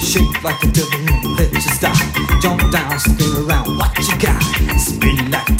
shake like a devil, let you stop. Jump down, spin around, what you got? Spin like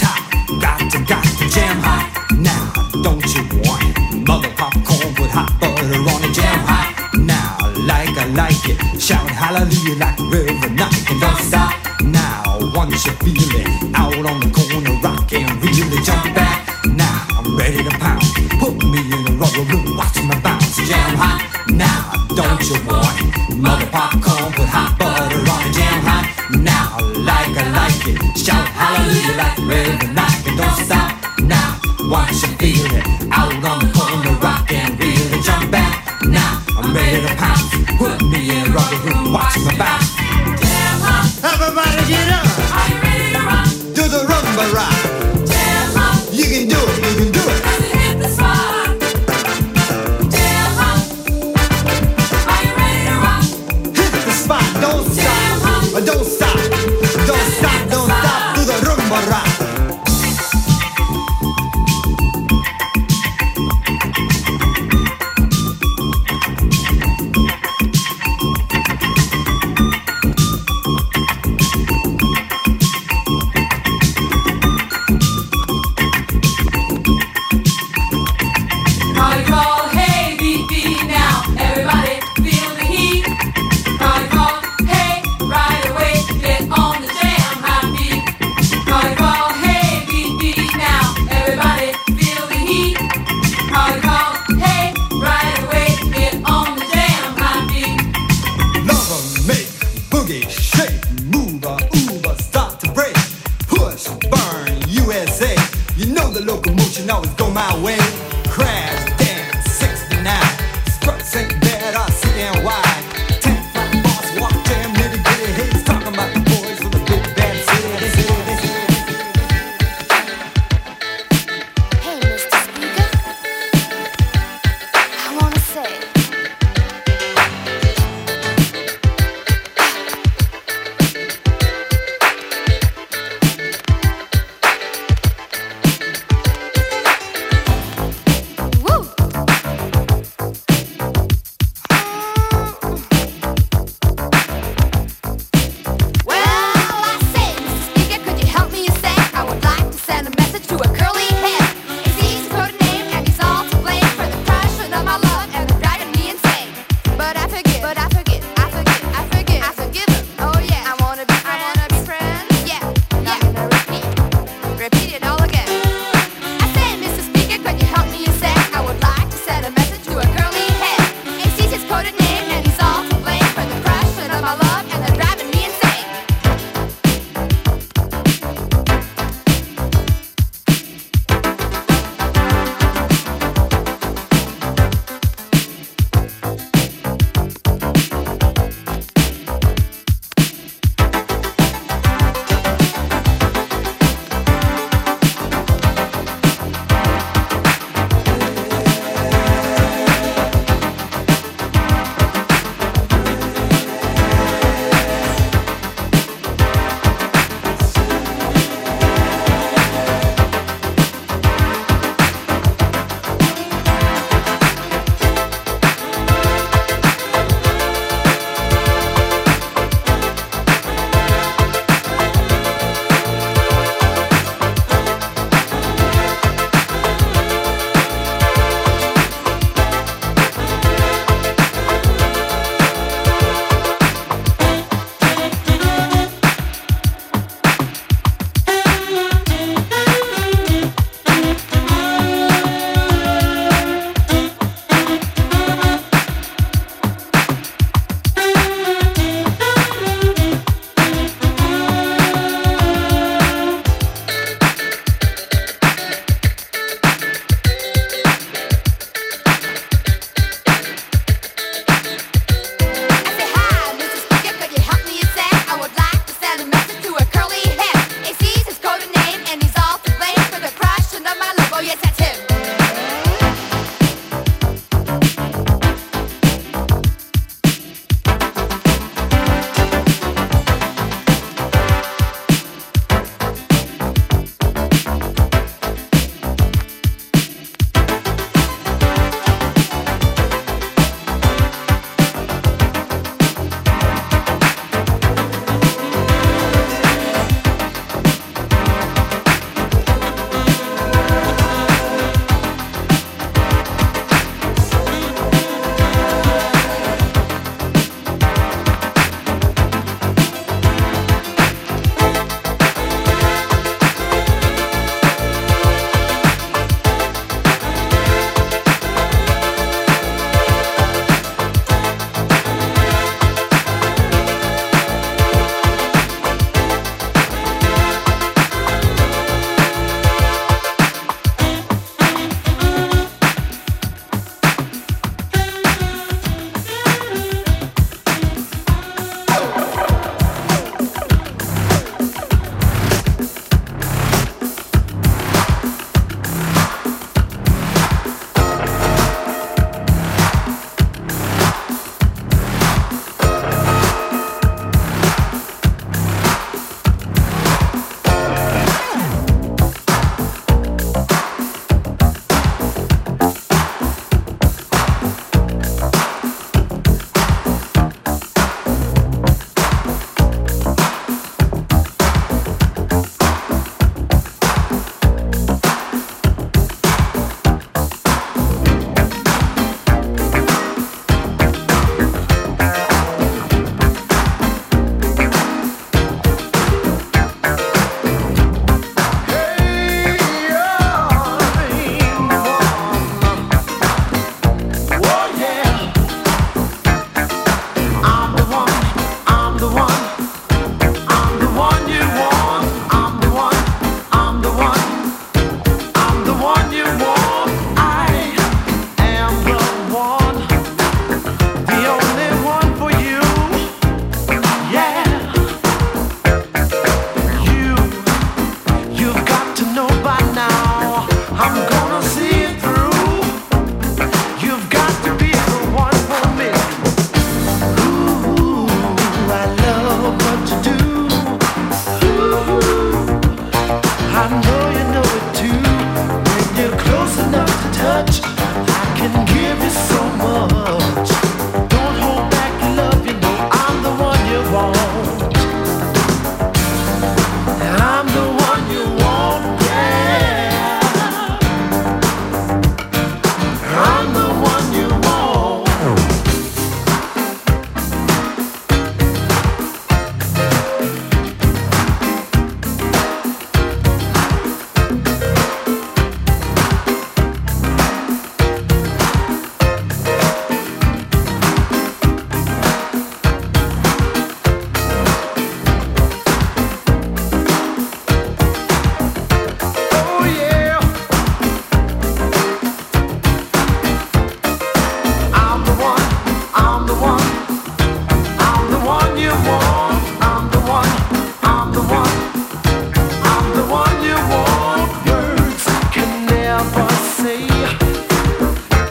say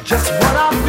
just what I feel.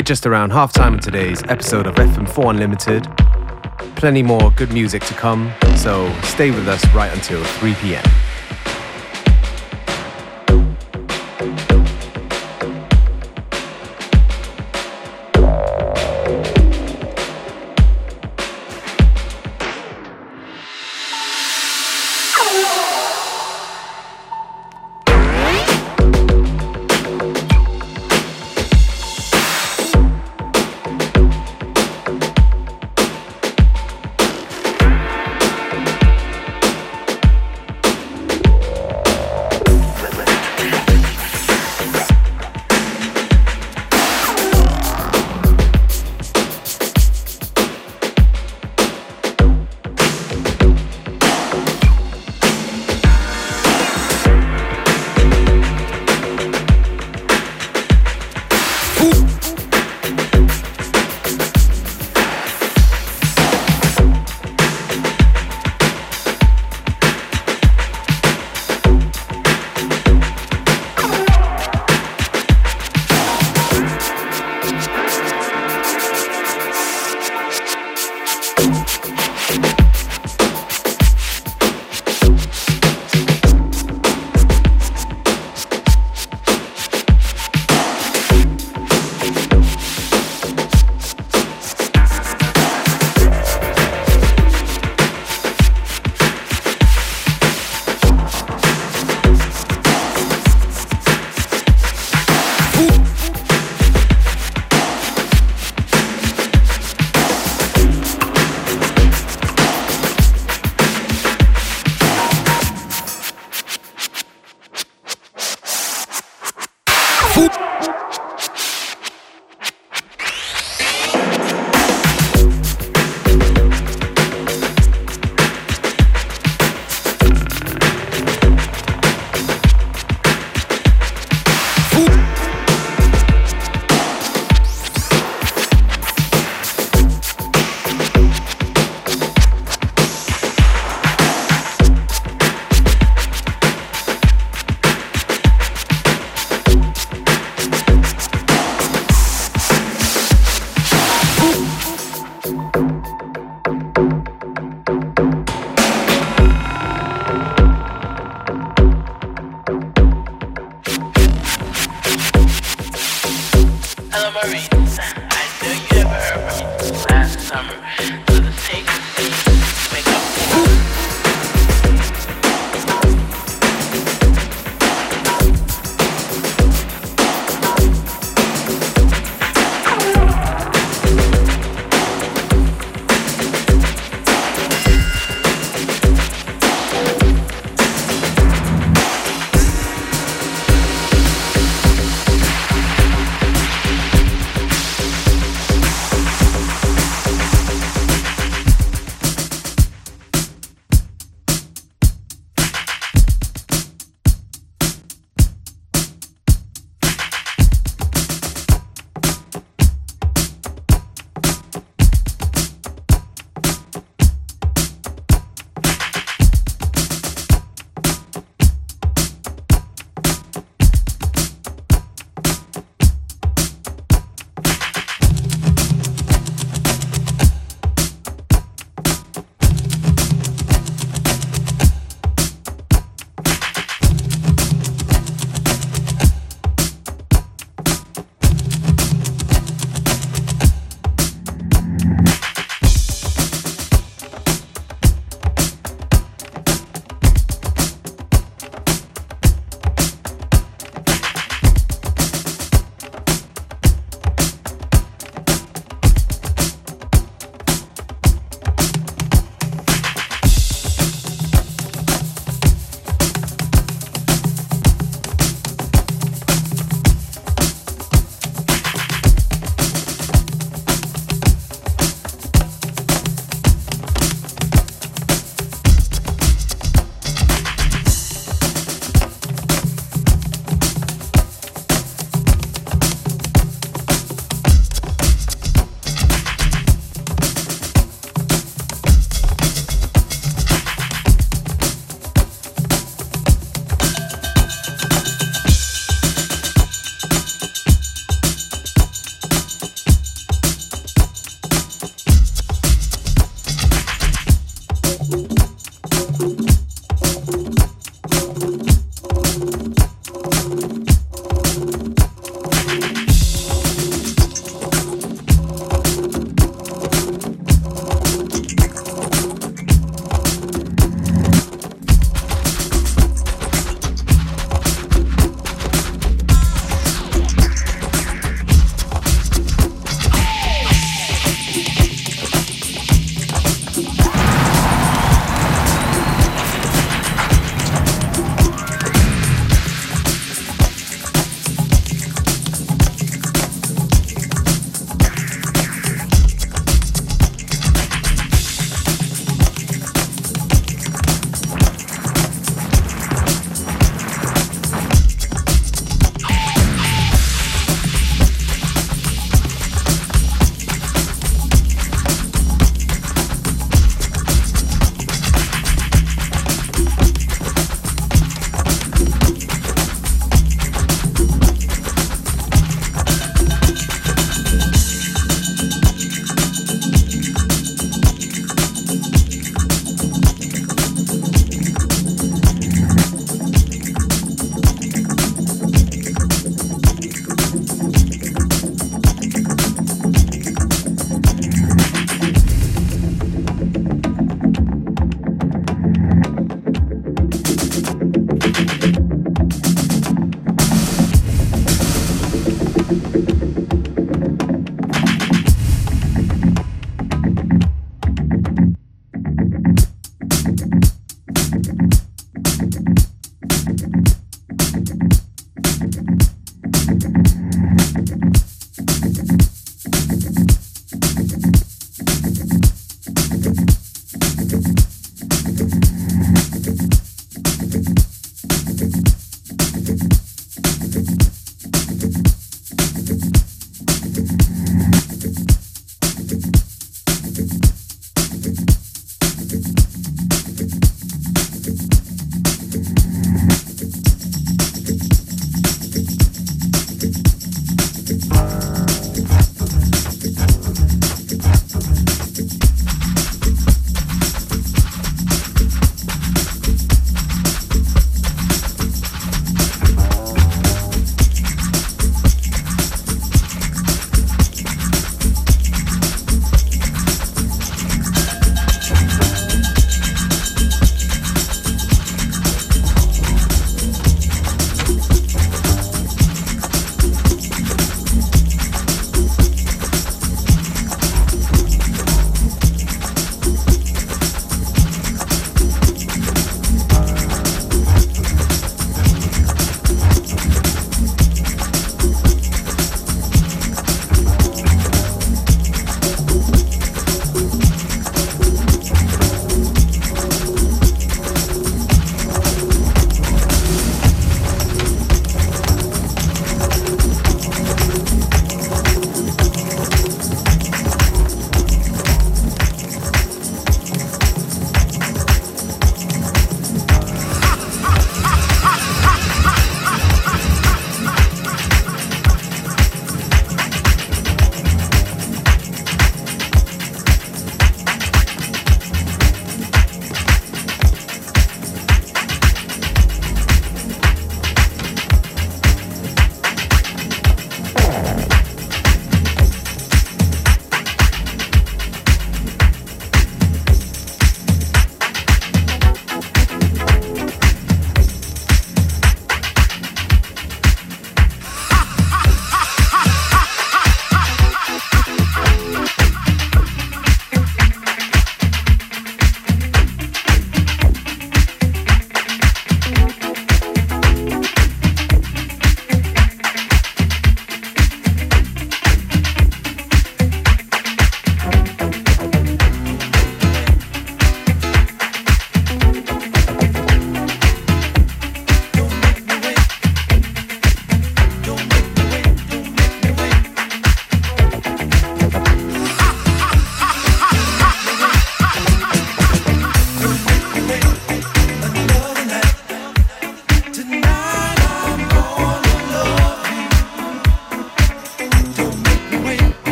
We're just around half-time in today's episode of FM4 Unlimited. Plenty more good music to come, so stay with us right until 3 p.m.